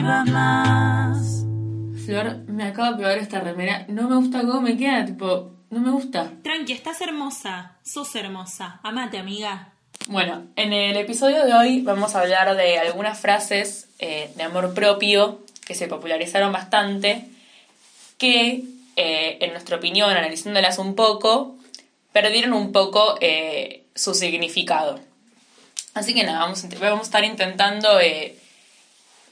iba más. Flor, me acabo de probar esta remera. No me gusta cómo me queda, tipo, no me gusta. Tranqui, estás hermosa. Sos hermosa. Amate, amiga. Bueno, en el episodio de hoy vamos a hablar de algunas frases eh, de amor propio que se popularizaron bastante, que, eh, en nuestra opinión, analizándolas un poco, perdieron un poco eh, su significado. Así que nada, vamos, a- vamos a estar intentando eh,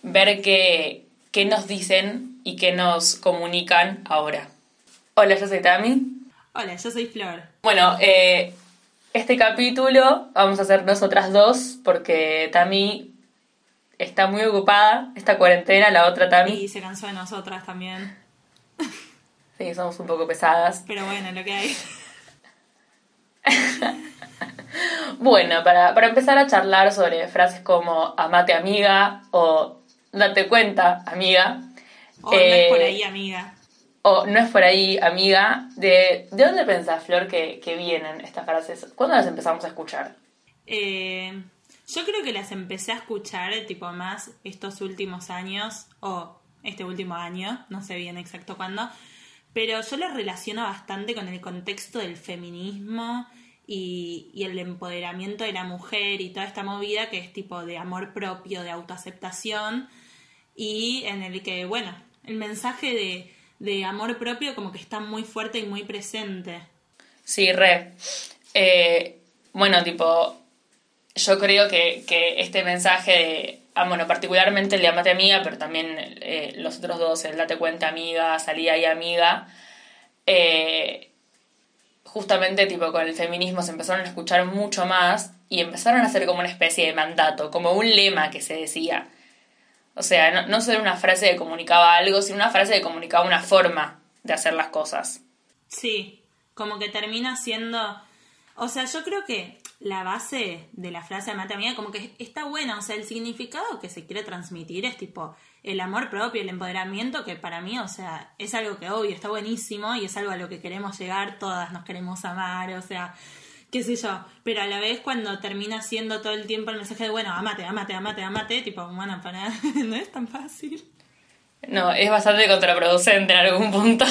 ver qué, qué nos dicen y qué nos comunican ahora. Hola, yo soy Tami. Hola, yo soy Flor. Bueno, eh, este capítulo vamos a hacer nosotras dos porque Tami está muy ocupada esta cuarentena, la otra Tami. Y se cansó de nosotras también. Sí, somos un poco pesadas. Pero bueno, lo que hay. Bueno, para, para empezar a charlar sobre frases como amate amiga o date cuenta amiga. O no es por eh, ahí, amiga. O no es por ahí amiga. ¿De, ¿de dónde pensás, Flor, que, que vienen estas frases? ¿Cuándo las empezamos a escuchar? Eh, yo creo que las empecé a escuchar, tipo, más estos últimos años, o este último año, no sé bien exacto cuándo, pero yo las relaciono bastante con el contexto del feminismo y, el empoderamiento de la mujer y toda esta movida que es tipo de amor propio, de autoaceptación, y en el que, bueno, el mensaje de, de amor propio como que está muy fuerte y muy presente. Sí, re. Eh, bueno, tipo, yo creo que, que este mensaje de, ah, bueno, particularmente el de amate amiga, pero también eh, los otros dos, el date cuenta amiga, salida y amiga, eh, justamente tipo con el feminismo se empezaron a escuchar mucho más y empezaron a hacer como una especie de mandato, como un lema que se decía. O sea, no, solo una frase que comunicaba algo, sino una frase que comunicaba una forma de hacer las cosas. Sí, como que termina siendo... O sea, yo creo que la base de la frase amate amiga como que está buena, o sea, el significado que se quiere transmitir es tipo el amor propio, el empoderamiento, que para mí, o sea, es algo que obvio, está buenísimo y es algo a lo que queremos llegar, todas nos queremos amar, o sea, qué sé yo, pero a la vez cuando termina siendo todo el tiempo el mensaje de, bueno, amate, amate, amate, amate, tipo, bueno, para, no es tan fácil. No, es bastante contraproducente en algún punto.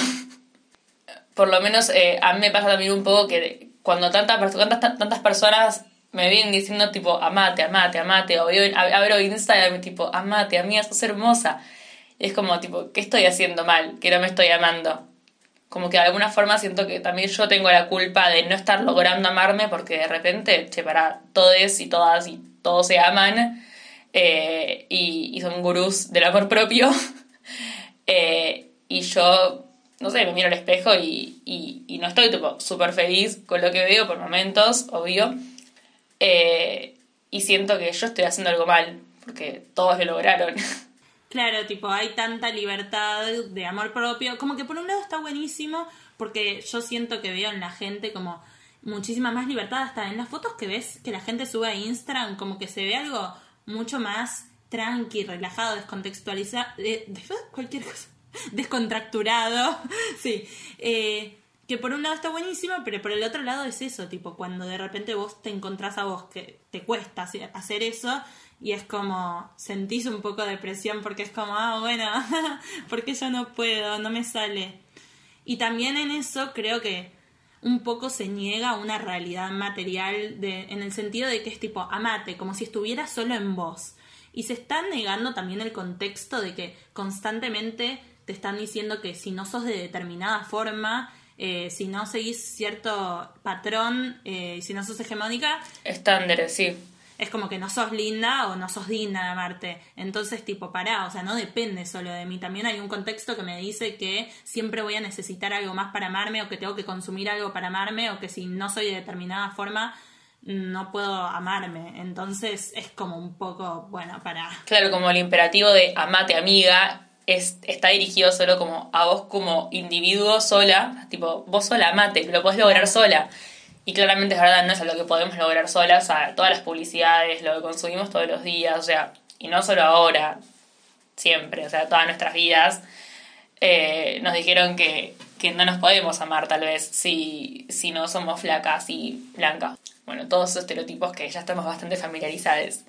Por lo menos eh, a mí me pasa también un poco que cuando tantas, tantas, tantas personas me vienen diciendo tipo, amate, amate, amate, o ab- abro Instagram tipo, amate, amiga, sos hermosa. Y es como tipo, ¿qué estoy haciendo mal? Que no me estoy amando. Como que de alguna forma siento que también yo tengo la culpa de no estar logrando amarme porque de repente, che, para todos y todas y todos se aman eh, y, y son gurús del amor propio. Eh, y yo, no sé, me miro al espejo y, y, y no estoy súper feliz con lo que veo por momentos, obvio. Eh, y siento que yo estoy haciendo algo mal, porque todos lo lograron. Claro, tipo, hay tanta libertad de amor propio. Como que por un lado está buenísimo, porque yo siento que veo en la gente como muchísima más libertad. Hasta en las fotos que ves que la gente sube a Instagram, como que se ve algo mucho más tranqui, relajado, descontextualizado. De, de- cualquier cosa. Descontracturado. sí. Eh, que por un lado está buenísimo, pero por el otro lado es eso, tipo, cuando de repente vos te encontrás a vos que te cuesta hacer eso y es como sentís un poco de presión porque es como, ah, bueno, porque yo no puedo, no me sale. Y también en eso creo que un poco se niega una realidad material de, en el sentido de que es tipo, amate, como si estuviera solo en vos. Y se está negando también el contexto de que constantemente te están diciendo que si no sos de determinada forma, eh, si no seguís cierto patrón, eh, si no sos hegemónica, Estándares, sí. es como que no sos linda o no sos digna de amarte. Entonces, tipo, pará, o sea, no depende solo de mí. También hay un contexto que me dice que siempre voy a necesitar algo más para amarme o que tengo que consumir algo para amarme o que si no soy de determinada forma no puedo amarme. Entonces, es como un poco, bueno, para... Claro, como el imperativo de amate amiga es, está dirigido solo como a vos como individuo sola, tipo, vos sola amate, lo podés lograr sola. Y claramente es verdad, no es algo que podemos lograr solas, o sea, todas las publicidades, lo que consumimos todos los días, o sea, y no solo ahora, siempre, o sea, todas nuestras vidas, eh, nos dijeron que, que no nos podemos amar tal vez si, si no somos flacas y blancas. Bueno, todos esos estereotipos que ya estamos bastante familiarizados.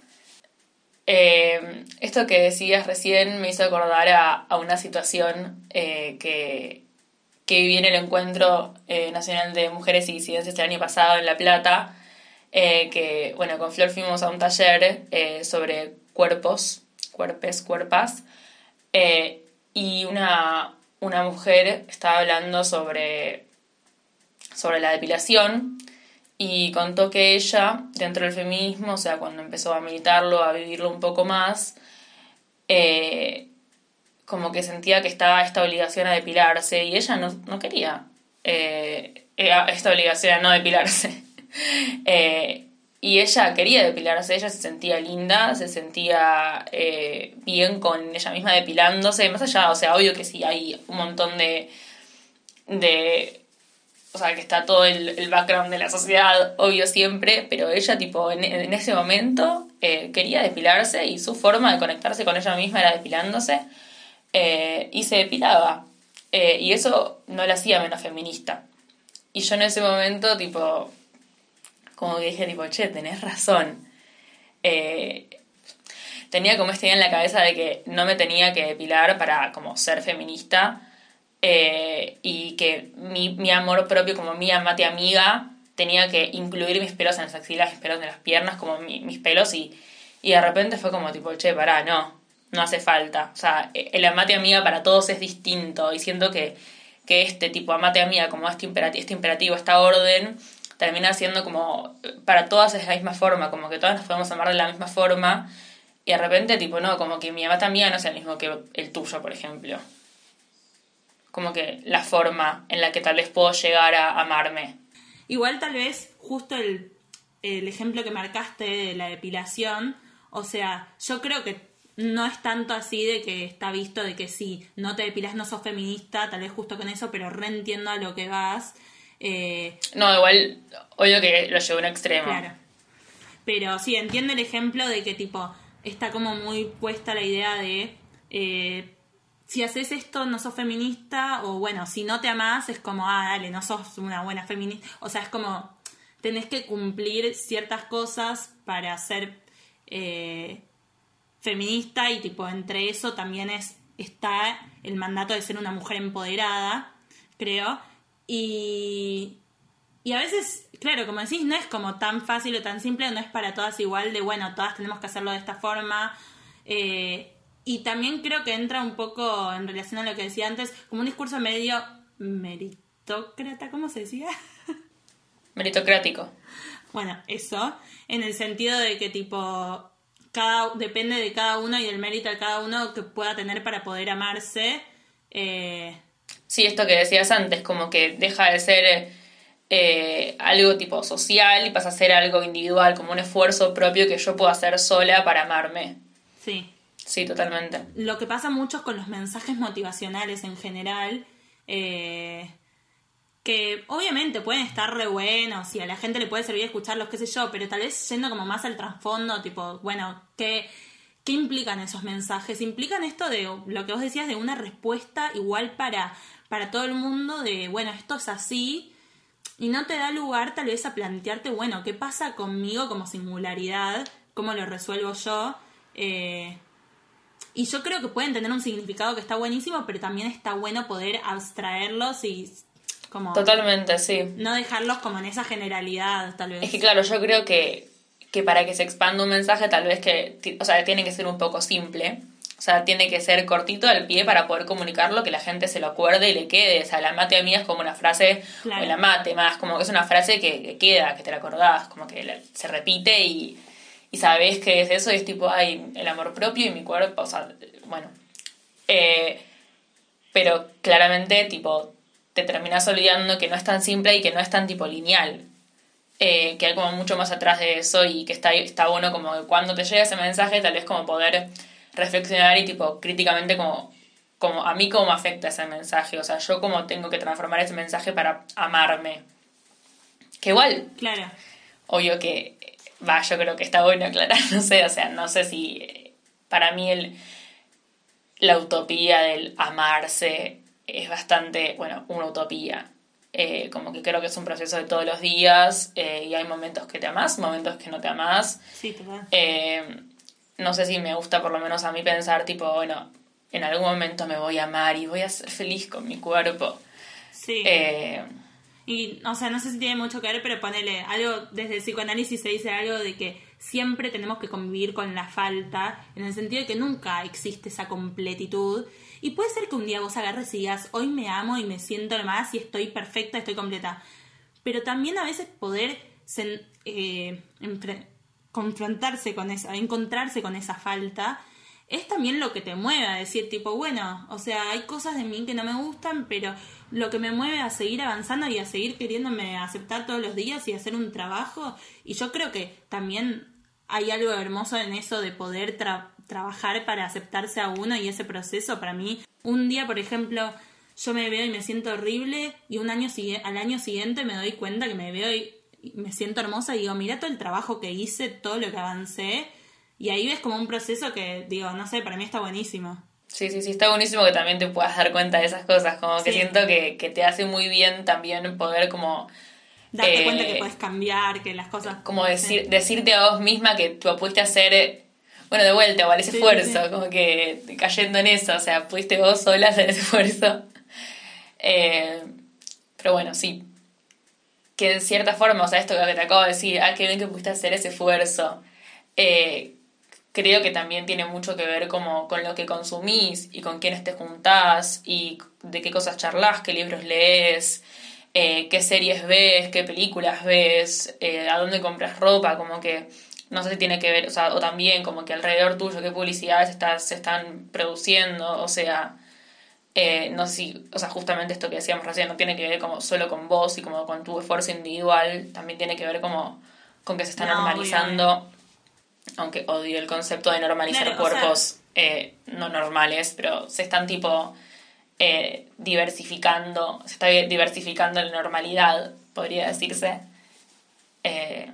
Eh, esto que decías recién me hizo acordar a, una situación eh, que, que viví en el Encuentro eh, Nacional de Mujeres y Disidencias el año pasado en La Plata, que, bueno, con Flor fuimos a un taller sobre cuerpos, cuerpes, cuerpas, y una, una mujer estaba hablando sobre, sobre la depilación y contó que ella, dentro del feminismo, o sea, cuando empezó a militarlo, a vivirlo un poco más, eh, como que sentía que estaba esta obligación a depilarse y ella no, no quería eh, esta obligación a no depilarse. Eh, y ella quería depilarse, ella se sentía linda, se sentía eh, bien con ella misma depilándose, más allá, o sea, obvio que sí hay un montón de... de o sea, que está todo el, el background de la sociedad, obvio siempre, pero ella, tipo, en, en ese momento eh, quería depilarse y su forma de conectarse con ella misma era depilándose eh, y se depilaba. Eh, y eso no la hacía menos feminista. Y yo en ese momento, tipo, como que dije, tipo, che, tenés razón. Eh, tenía como esta idea en la cabeza de que no me tenía que depilar para como ser feminista eh, y que mi, mi amor propio como mi amate amiga tenía que incluir mis pelos en las axilas, mis pelos en las piernas, como mi- mis pelos y, y de repente fue como tipo, che, pará, no, no hace falta. O sea, el amate amiga para todos es distinto y siento que, que este tipo amate amiga, como este imperativo, este imperativo, esta orden, termina siendo como, para todas es la misma forma, como que todas nos podemos amar de la misma forma y de repente tipo, no, como que mi amate amiga no es el mismo que el tuyo, por ejemplo. Como que la forma en la que tal vez puedo llegar a amarme. Igual tal vez justo el, el ejemplo que marcaste de la depilación, o sea, yo creo que no es tanto así de que está visto de que si no te depilas no sos feminista, tal vez justo con eso, pero reentiendo a lo que vas. Eh, No, igual, obvio que lo llevo a un extremo. Claro. Pero sí, entiendo el ejemplo de que tipo está como muy puesta la idea de eh, si haces esto no sos feminista o bueno, si no te amás es como, ah, dale, no sos una buena feminista. O sea, es como tenés que cumplir ciertas cosas para ser eh, feminista y tipo entre eso también es está el mandato de ser una mujer empoderada, creo. Y, y a veces, claro, como decís, no es como tan fácil o tan simple, no es para todas igual de, bueno, todas tenemos que hacerlo de esta forma. Eh, y también creo que entra un poco en relación a lo que decía antes, como un discurso medio meritócrata, ¿cómo se decía? Meritocrático. Bueno, eso, en el sentido de que tipo, cada, depende de cada uno y del mérito de cada uno que pueda tener para poder amarse. Eh, Sí, esto que decías antes, como que deja de ser eh, algo tipo social y pasa a ser algo individual, como un esfuerzo propio que yo puedo hacer sola para amarme. sí. Sí, totalmente. Lo que pasa mucho con los mensajes motivacionales en general, eh, que obviamente pueden estar re buenos y a la gente le puede servir escucharlos, qué sé yo, pero tal vez yendo como más al trasfondo, tipo, bueno, ¿qué, ¿qué implican esos mensajes? Implican esto de lo que vos decías, de una respuesta igual para, para todo el mundo, de, bueno, esto es así, y no te da lugar tal vez a plantearte, bueno, ¿qué pasa conmigo como singularidad? ¿Cómo lo resuelvo yo? Eh, y yo creo que pueden tener un significado que está buenísimo, pero también está bueno poder abstraerlos y como Totalmente, sí. no dejarlos como en esa generalidad, tal vez. Es que claro, yo creo que, que para que se expanda un mensaje tal vez que, o sea, tiene que ser un poco simple. O sea, tiene que ser cortito al pie para poder comunicarlo, que la gente se lo acuerde y le quede. O sea, la mate a mí es como una frase, Claro. o la mate más, como que es una frase que, que queda, que te la acordás, como que la- se repite y, y sabés que es eso y es tipo, ay, el amor propio y mi cuerpo, o sea, bueno. Eh, pero claramente, tipo, te terminas olvidando que no es tan simple y que no es tan tipo lineal. Eh, que hay como mucho más atrás de eso y que está, está bueno como que cuando te llega ese mensaje tal vez como poder reflexionar y tipo críticamente como, como a mí cómo afecta ese mensaje, o sea, yo cómo tengo que transformar ese mensaje para amarme. Que igual, Claro. obvio que, va, yo creo que está bueno aclarar, no sé, o sea, no sé si eh, para mí el, la utopía del amarse es bastante, bueno, una utopía. Eh, como que creo que es un proceso de todos los días eh, y hay momentos que te amás, momentos que no te amás. Sí. Eh, no sé si me gusta por lo menos a mí pensar tipo, bueno, en algún momento me voy a amar y voy a ser feliz con mi cuerpo. Sí. Y, o sea, no sé si tiene mucho que ver, pero ponele algo, desde el psicoanálisis se dice algo de que siempre tenemos que convivir con la falta, en el sentido de que nunca existe esa completitud. Y puede ser que un día vos agarres y digas, hoy me amo y me siento lo más y estoy perfecta, estoy completa. Pero también a veces poder eh, confrontarse con esa, encontrarse con esa falta, es también lo que te mueve a decir tipo, bueno, o sea, hay cosas de mí que no me gustan, pero lo que me mueve a seguir avanzando y a seguir queriéndome aceptar todos los días y hacer un trabajo, y yo creo que también hay algo hermoso en eso de poder tra- trabajar para aceptarse a uno y ese proceso para mí, un día, por ejemplo, yo me veo y me siento horrible y un año al año siguiente me doy cuenta que me veo y me siento hermosa y digo, mira todo el trabajo que hice, todo lo que avancé. Y ahí ves como un proceso que, digo, no sé, para mí está buenísimo. Sí, sí, sí, está buenísimo que también te puedas dar cuenta de esas cosas, como que Sí. siento que, que te hace muy bien también poder como, Darte Eh, cuenta que puedes cambiar, que las cosas... como decir, decirte a vos misma que tú pudiste hacer, bueno, de vuelta, igual ese Sí, esfuerzo, sí. como que cayendo en eso, o sea, pudiste vos sola hacer ese esfuerzo. Eh, pero bueno, sí. Que en cierta forma, o sea, esto que te acabo de decir, ah, qué bien que pudiste hacer ese esfuerzo. Eh, creo que también tiene mucho que ver como con lo que consumís y con quiénes te juntás y de qué cosas charlas, qué libros lees, eh, qué series ves, qué películas ves, eh, a dónde compras ropa, como que no sé si tiene que ver, o sea, o también como que alrededor tuyo qué publicidades estás, se están produciendo, o sea, eh, no sé si, o sea, justamente esto que decíamos recién no tiene que ver como solo con vos y como con tu esfuerzo individual, también tiene que ver como con que se está No, normalizando, aunque odio el concepto de normalizar Claro, o sea- cuerpos eh, no normales, pero se están tipo eh, diversificando, se está diversificando la normalidad, podría decirse. Eh,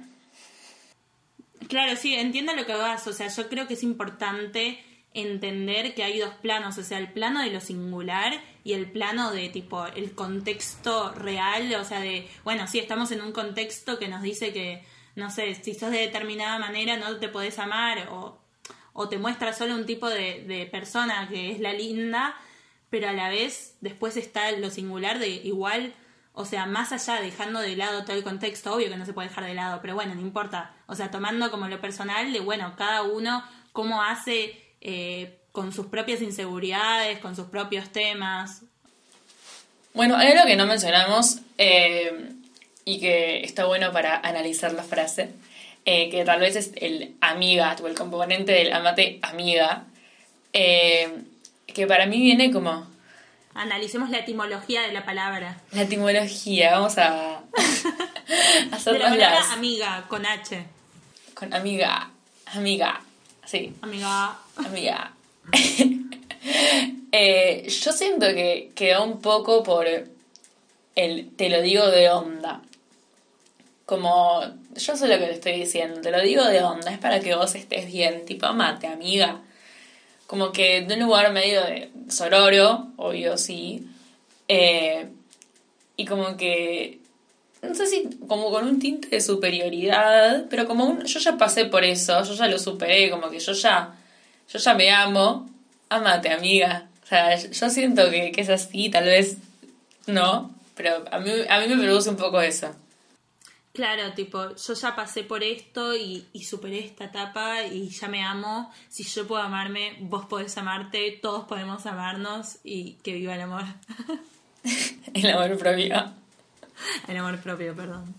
Claro, sí, entiendo lo que vas. O sea, yo creo que es importante entender que hay dos planos, o sea, el plano de lo singular y el plano de tipo el contexto real, o sea, de, bueno, sí, estamos en un contexto que nos dice que, no sé, si sos de determinada manera no te podés amar o, te muestra solo un tipo de, de persona que es la linda, pero a la vez después está lo singular de igual, o sea, más allá, dejando de lado todo el contexto, obvio que no se puede dejar de lado, pero bueno, no importa. O sea, tomando como lo personal de, bueno, cada uno cómo hace eh, con sus propias inseguridades, con sus propios temas. Bueno, hay algo que no mencionamos eh, y que está bueno para analizar la frase, eh, que tal vez es el amiga, o el componente del amate amiga, eh, que para mí viene como Analicemos la etimología de la palabra. la etimología, vamos a, a De la palabra las amiga, con H. con amiga, amiga, sí, Amiga. amiga. Eh, yo siento que quedó un poco por el te lo digo de onda. Como yo sé lo que te estoy diciendo, te lo digo de onda, es para que vos estés bien, tipo amate, amiga. Como que de un lugar medio de sororo, obvio sí. eh, y como que no sé si como con un tinte de superioridad, pero como un, yo ya pasé por eso, yo ya lo superé, como que yo ya, yo ya me amo, amate amiga. O sea, yo siento que, que es así, tal vez no, pero a mí, a mí me produce un poco eso. Claro, tipo, yo ya pasé por esto y, y superé esta etapa y ya me amo. Si yo puedo amarme, vos podés amarte, todos podemos amarnos y que viva el amor. El amor propio. El amor propio, perdón.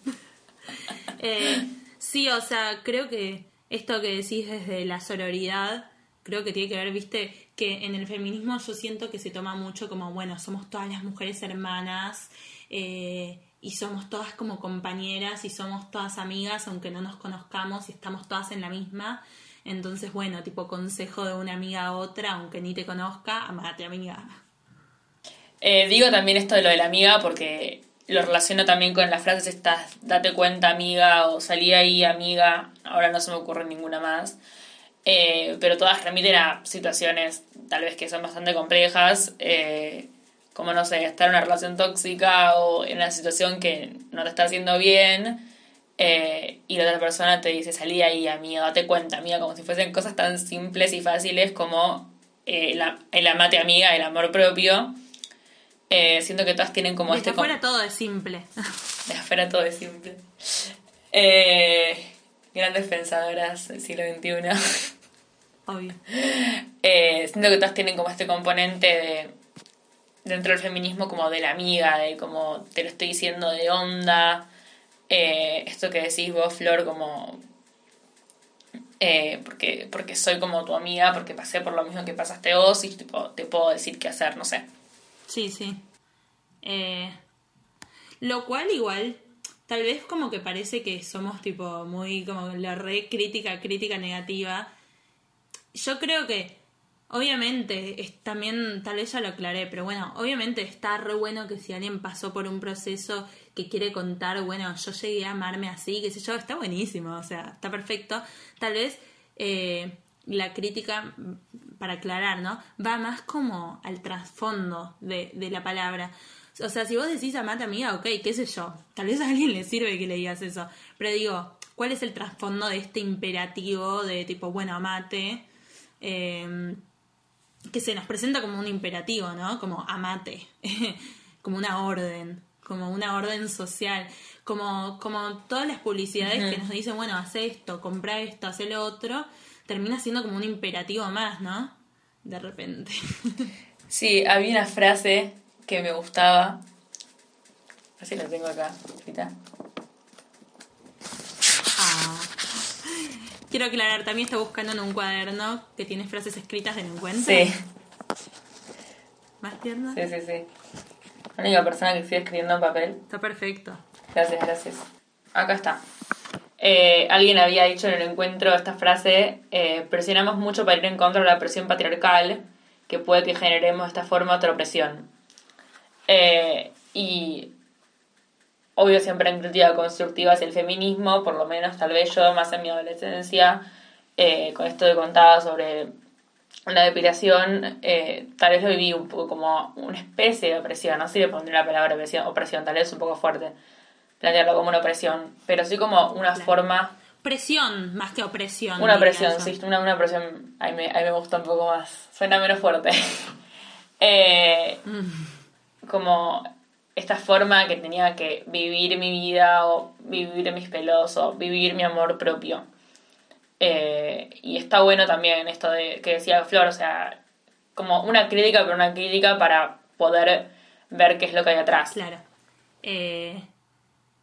Eh, sí, o sea, creo que esto que decís desde la sororidad, creo que tiene que ver, viste, que en el feminismo yo siento que se toma mucho como, bueno, somos todas las mujeres hermanas eh, y somos todas como compañeras y somos todas amigas, aunque no nos conozcamos y estamos todas en la misma. Entonces, bueno, tipo consejo de una amiga a otra, aunque ni te conozca, amate, amiga. Eh, digo también esto de lo de la amiga porque lo relaciono también con las frases estas, date cuenta amiga o salí ahí amiga, ahora no se me ocurre ninguna más. Eh, pero todas remiten a situaciones tal vez que son bastante complejas, eh, como no sé, estar en una relación tóxica o en una situación que no te está haciendo bien eh, y la otra persona te dice, salí ahí, amiga, date cuenta, amiga, como si fuesen cosas tan simples y fáciles como eh, la- el amate amiga, el amor propio. Eh, siento que todas tienen como Desde este... afuera todo es simple. de afuera todo es simple. Eh, grandes pensadoras del siglo XXI. Obvio. Siento que todas tienen como este componente de dentro del feminismo como de la amiga, de como te lo estoy diciendo de onda. Eh, esto que decís vos, Flor, como eh, porque, porque soy como tu amiga, porque pasé por lo mismo que pasaste vos y tipo, te puedo decir qué hacer, no sé. Sí, sí. Eh, lo cual igual, tal vez como que parece que somos tipo muy como la re crítica, crítica negativa. Yo creo que, obviamente, es también, tal vez ya lo aclaré, pero bueno, obviamente está re bueno que si alguien pasó por un proceso que quiere contar, bueno, yo llegué a amarme así, qué sé yo, está buenísimo, o sea, está perfecto. Tal vez eh, la crítica, mm, para aclarar, ¿no? Va más como al trasfondo de, de la palabra. O sea, si vos decís amate amiga, ok, qué sé yo, tal vez a alguien le sirve que le digas eso, pero digo, ¿cuál es el trasfondo de este imperativo de tipo, bueno, amate? Eh, que se nos presenta como un imperativo, ¿no? Como amate, como una orden, como una orden social, como, como todas las publicidades que nos dicen, bueno, hace esto, compra esto, hace lo otro, termina siendo como un imperativo más, ¿no? De repente. Sí, había una frase que me gustaba. Así la tengo acá, escrita. Quiero aclarar, también está buscando en un cuaderno que tiene frases escritas del encuentro. Sí, ¿Más tierna? sí, sí, sí. La única persona que sigue escribiendo en papel. Está perfecto. Gracias, gracias. Acá está. Eh, alguien había dicho en el encuentro esta frase, eh, presionamos mucho para ir en contra de la presión patriarcal, que puede que generemos de esta forma otra opresión. Eh, y obvio siempre en crítica constructiva hacia el feminismo, por lo menos tal vez yo más en mi adolescencia, eh, con esto que contaba sobre la depilación, eh, tal vez lo viví un poco como una especie de opresión, no sé si le pondré la palabra opresión, opresión, tal vez es un poco fuerte plantearlo como una opresión, pero sí como una Claro. forma, Presión más que opresión. una presión, yo. sí, una, una presión, a mí, me, a mí me gusta un poco más, suena menos fuerte. Eh, Mm. como esta forma que tenía que vivir mi vida o vivir mis pelos o vivir mi amor propio. Eh, y está bueno también esto de que decía Flor, o sea, como una crítica, pero una crítica para poder ver qué es lo que hay atrás. Claro. Eh,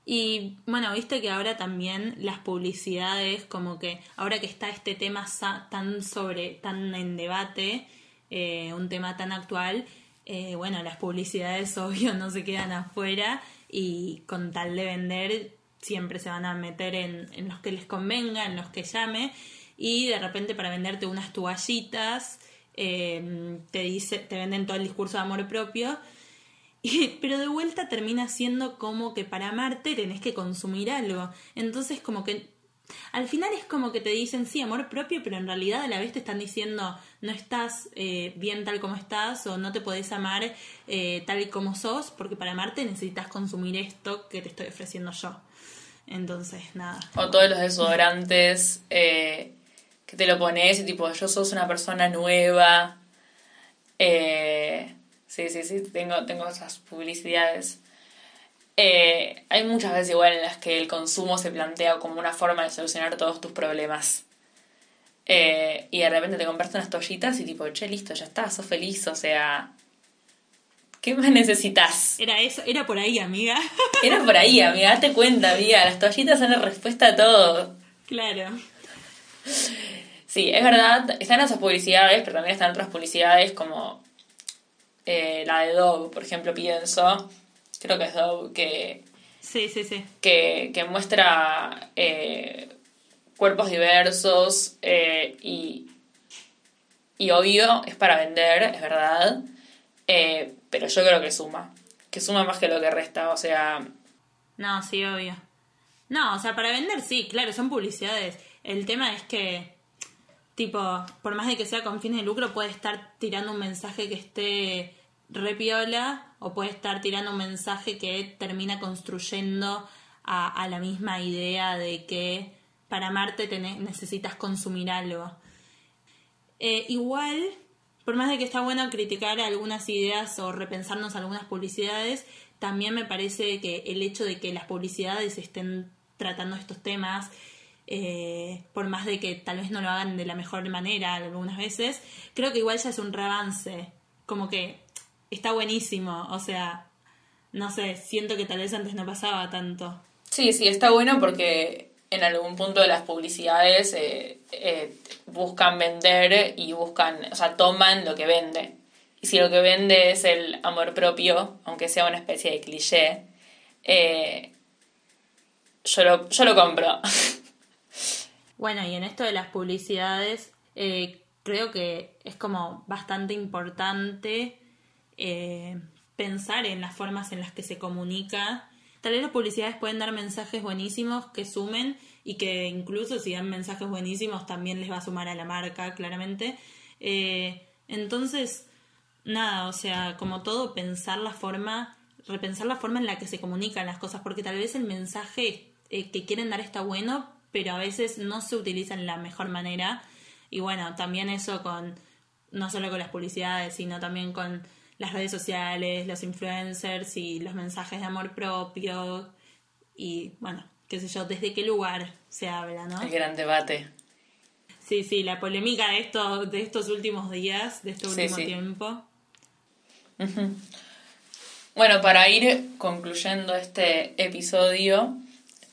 y bueno, viste que ahora también las publicidades, como que ahora que está este tema tan sobre, tan en debate, eh, un tema tan actual, eh, bueno, las publicidades obvio no se quedan afuera y con tal de vender siempre se van a meter en, en los que les convenga, en los que llame y de repente para venderte unas toallitas eh, te dice, te venden todo el discurso de amor propio pero de vuelta termina siendo como que para amarte tenés que consumir algo. Entonces como que al final es como que te dicen sí, amor propio, pero en realidad a la vez te están diciendo no estás eh, bien tal como estás o no te podés amar eh, tal como sos, porque para amarte necesitas consumir esto que te estoy ofreciendo yo. Entonces, nada. O todos los desodorantes eh, que te lo pones y tipo, yo sos una persona nueva. Eh, sí, sí, sí, tengo, tengo esas publicidades. Eh, hay muchas veces igual en las que el consumo se plantea como una forma de solucionar todos tus problemas. Eh, y de repente te compraste unas toallitas y tipo, che, listo, ya está, sos feliz, o sea, ¿qué más necesitas? Era eso, era por ahí, amiga. Era por ahí, amiga, date cuenta, amiga, las toallitas son la respuesta a todo. claro. Sí, es verdad, están esas publicidades, pero también están otras publicidades como eh, la de Dove, por ejemplo, pienso, creo que es Dove, que, Sí, sí, sí. que, que muestra eh, cuerpos diversos eh, y, y obvio es para vender, es verdad, eh, pero yo creo que suma, que suma más que lo que resta, o sea, No, sí, obvio. No, o sea, para vender sí, claro, son publicidades. El tema es que, tipo, por más de que sea con fines de lucro, puede estar tirando un mensaje que esté repiola o puede estar tirando un mensaje que termina construyendo a, la misma idea de que para amarte tenés- necesitas consumir algo. Eh, igual, por más de que está bueno criticar algunas ideas o repensarnos algunas publicidades, también me parece que el hecho de que las publicidades estén tratando estos temas, eh, por más de que tal vez no lo hagan de la mejor manera algunas veces, creo que igual ya es un reavance. Como que está buenísimo. O sea, no sé, siento que tal vez antes no pasaba tanto. Sí, sí, está bueno porque en algún punto de las publicidades eh, eh, buscan vender y buscan, o sea, toman lo que vende. Y si lo que vende es el amor propio, aunque sea una especie de cliché, eh, yo, lo, yo lo compro. Bueno, y en esto de las publicidades, creo que es como bastante importante eh, pensar en las formas en las que se comunica. Tal vez las publicidades pueden dar mensajes buenísimos que sumen y que incluso si dan mensajes buenísimos también les va a sumar a la marca, claramente. Eh, entonces, nada, o sea, como todo, pensar la forma, repensar la forma en la que se comunican las cosas, porque tal vez el mensaje eh, que quieren dar está bueno, pero a veces no se utiliza en la mejor manera. Y bueno, también eso con, no solo con las publicidades, sino también con las redes sociales, los influencers y los mensajes de amor propio. Y bueno, qué sé yo, desde qué lugar se habla, ¿no? El gran debate. Sí, sí, la polémica de estos, de estos últimos días, de este último sí. tiempo. Bueno, para ir concluyendo este episodio,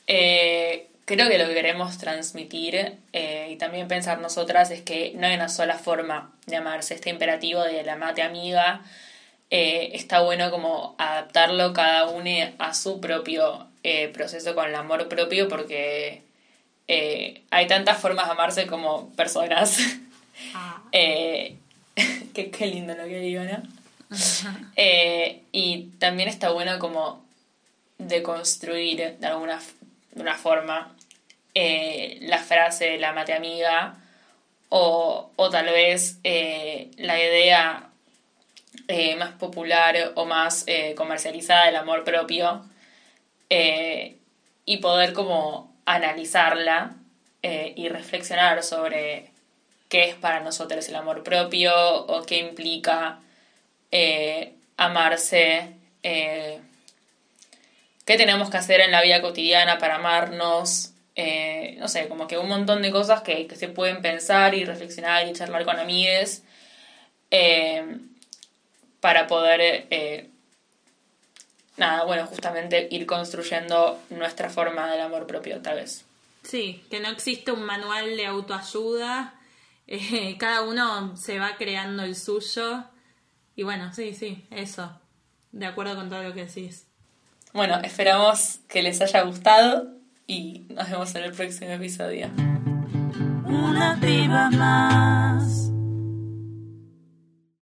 eh, creo que lo que queremos transmitir eh, y también pensar nosotras es que no hay una sola forma de amarse. Este imperativo de la mate amiga eh, está bueno como adaptarlo cada uno a su propio eh, proceso con el amor propio porque eh, hay tantas formas de amarse como personas. Ah, qué, qué lindo lo que digo, ¿no? Y también está bueno como deconstruir de alguna de una forma la frase de la mate amiga o, o tal vez la idea eh, más popular o más eh, comercializada del amor propio eh, y poder como analizarla eh, y reflexionar sobre qué es para nosotros el amor propio o qué implica amarse, qué tenemos que hacer en la vida cotidiana para amarnos, no sé, como que un montón de cosas que, que se pueden pensar y reflexionar y charlar con amigues para poder, eh, nada, bueno, justamente ir construyendo nuestra forma del amor propio, tal vez. sí, que no existe un manual de autoayuda. eh, cada uno se va creando el suyo. Y bueno, sí, sí, eso. De acuerdo con todo lo que decís. Bueno, esperamos que les haya gustado y nos vemos en el próximo episodio. Una piba más.